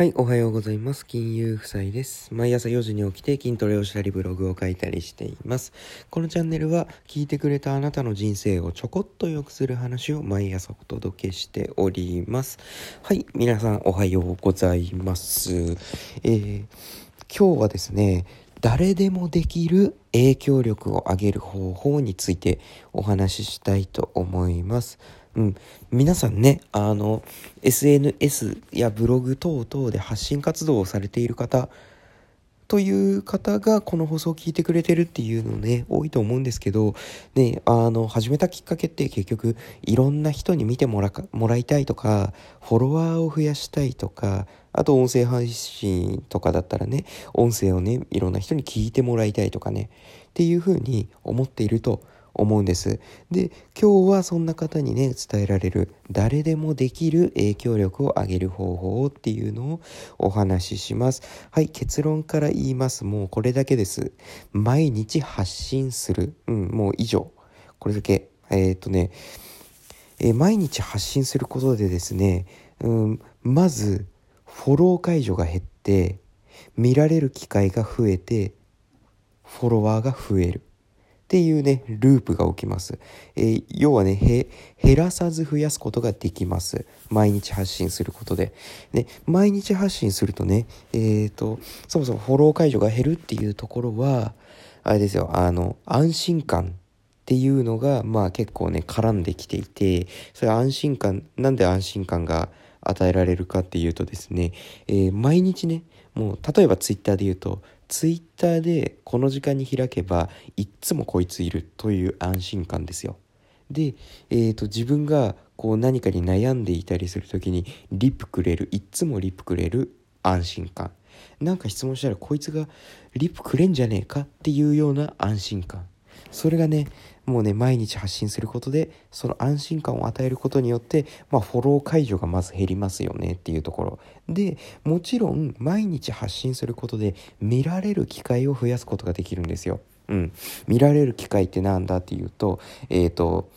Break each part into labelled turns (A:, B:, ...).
A: はい、おはようございます。金融夫妻です。毎朝4時に起きて筋トレをしたりブログを書いたりしています。このチャンネルは聞いてくれたあなたの人生をちょこっと良くする話を毎朝お届けしております。はい、皆さんおはようございます。えー、今日はですね、誰でもできる影響力を上げる方法についてお話ししたいと思います。うん、皆さんねあの SNS やブログ等々で発信活動をされている方という方がこの放送を聞いてくれてるっていうのね多いと思うんですけどねあの始めたきっかけって結局いろんな人に見てもらもらいたいとかフォロワーを増やしたいとかあと音声配信とかだったらね音声をねいろんな人に聞いてもらいたいとかねっていうふうに思っていると思うんです。で、今日はそんな方にね、伝えられる誰でもできる影響力を上げる方法っていうのをお話しします。はい、結論から言います。もうこれだけです。毎日発信する。うん、もう以上。これだけ。えー、っとね、えー、毎日発信することでですね、うん、まず、フォロー解除が減って、見られる機会が増えて、フォロワーが増える。っていうね、ループが起きます。えー、要はね、減らさず増やすことができます。毎日発信することで。で、毎日発信するとね、えっ、ー、と、そもそもフォロー解除が減るっていうところは、あれですよ、あの、安心感っていうのが、まあ結構ね、絡んできていて、それ安心感、なんで安心感が与えられるかっていうとですね、えー、毎日ね、もう、例えばツイッターで言うと、ツイッターでこの時間に開けばいっつもこいついるという安心感ですよ。で、えーと、自分がこう何かに悩んでいたりする時にリップくれるいっつもリップくれる安心感なんか質問したらこいつがリップくれんじゃねえかっていうような安心感それがねもうね毎日発信することでその安心感を与えることによって、まあ、フォロー解除がまず減りますよねっていうところでもちろん毎日発信することで見られる機会を増やすことができるんですよ。うん、見られる機会ってなんだっていうと,、えーと、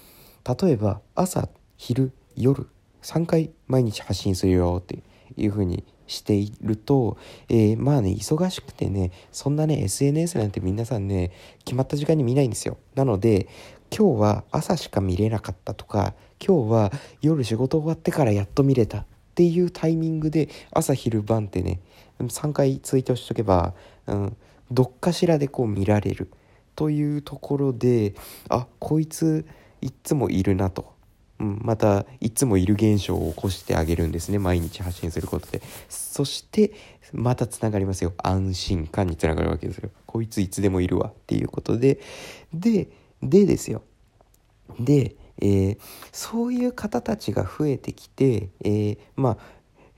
A: 例えば朝昼夜3回毎日発信するよっていうふうにしていると、えー、まあね忙しくてねそんなね SNS なんて皆さんね決まった時間に見ないんですよ。なので今日は朝しか見れなかったとか今日は夜仕事終わってからやっと見れたっていうタイミングで朝昼晩ってね3回ツイートしとけば、うん、どっかしらでこう見られるというところであこいついっつもいるなと。うん、またいつもいる現象を起こしてあげるんですね。毎日発信することで。そしてまたつながりますよ。安心感につながるわけですよ。こいついつでもいるわっていうことで。ででですよ。で、えー、そういう方たちが増えてきて、えー、まあ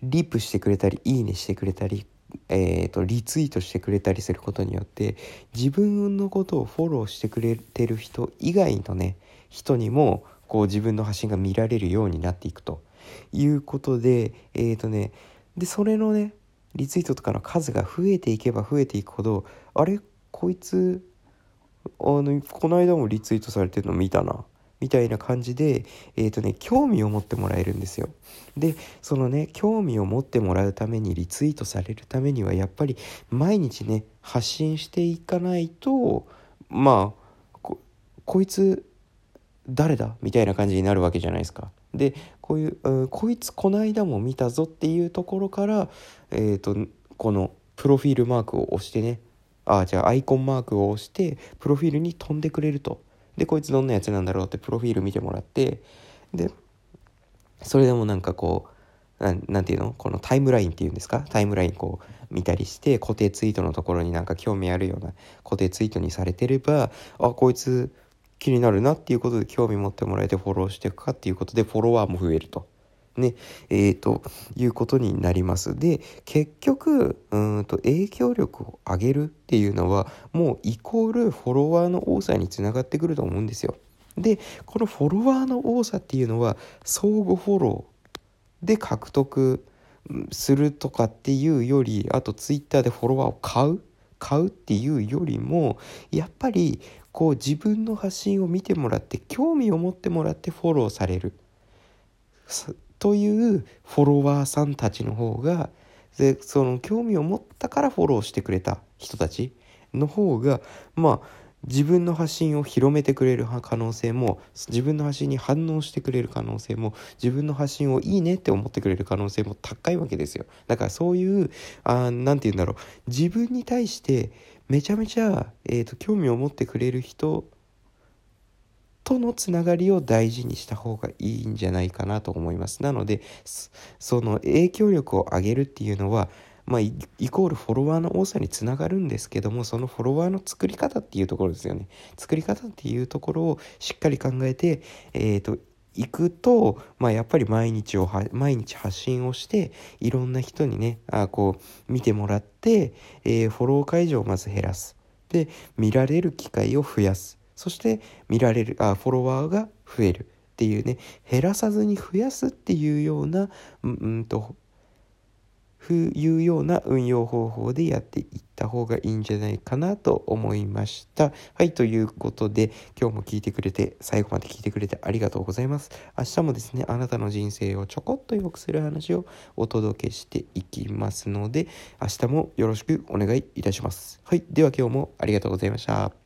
A: リップしてくれたりいいねしてくれたりえーと、リツイートしてくれたりすることによって自分のことをフォローしてくれてる人以外のね人にもこう自分の発信が見られるようになっていくと。いうことでえっ、ー、とねでそれのねリツイートとかの数が増えていけば増えていくほどあれ？こいつ？あのこの間もリツイートされてるの見たな。みたいな感じでえ、ー、とね興味を持ってもらえるんですよでそのね興味を持ってもらうためにリツイートされるためにはやっぱり毎日ね発信していかないとまあここいつ誰だみたいな感じになるわけじゃないですか。でこういう、こいつこの間も見たぞっていうところから、えーと、このプロフィールマークを押してねあじゃあアイコンマークを押してプロフィールに飛んでくれると。でこいつどんなやつなんだろうってプロフィール見てもらってでそれでもなんかこう何て言うの？このタイムラインっていうんですか？タイムラインこう見たりして固定ツイートのところになんか興味あるような固定ツイートにされてればあこいつ気になるなっていうことで興味持ってもらえてフォローしていくかっていうことでフォロワーも増えると。ね、えー、ということになります。で結局うんと影響力を上げるっていうのはもうイコールフォロワーの多さにつながってくると思うんですよ。でこのフォロワーの多さっていうのは相互フォローで獲得するとかっていうよりあとツイッターでフォロワーを買う？買うっていうよりもやっぱりこう自分の発信を見てもらって興味を持ってもらってフォローされるというフォロワーさんたちの方がでその興味を持ったからフォローしてくれた人たちの方がまあ自分の発信を広めてくれる可能性も自分の発信に反応してくれる可能性も自分の発信をいいねって思ってくれる可能性も高いわけですよ。だからそういう何て言うんだろう。自分に対してめちゃめちゃ、えーと、興味を持ってくれる人とのつながりを大事にした方がいいんじゃないかなと思います。なのでその影響力を上げるっていうのはまあ、イコールフォロワーの多さにつながるんですけどもそのフォロワーの作り方っていうところですよね。作り方っていうところをしっかり考えてえっ、ー、と行くと、まあ、やっぱり毎日を毎日発信をしていろんな人にねあこう見てもらって、えー、フォロー解除をまず減らす。で見られる機会を増やす。そして見られるあフォロワーが増えるっていうね減らさずに増やすっていうようなうんというような運用方法でやっていった方がいいんじゃないかなと思いました。はい、ということで今日も聞いてくれて最後まで聞いてくれてありがとうございます。明日もですね、あなたの人生をちょこっと良くする話をお届けしていきますので明日もよろしくお願いいたします。はい、では今日もありがとうございました。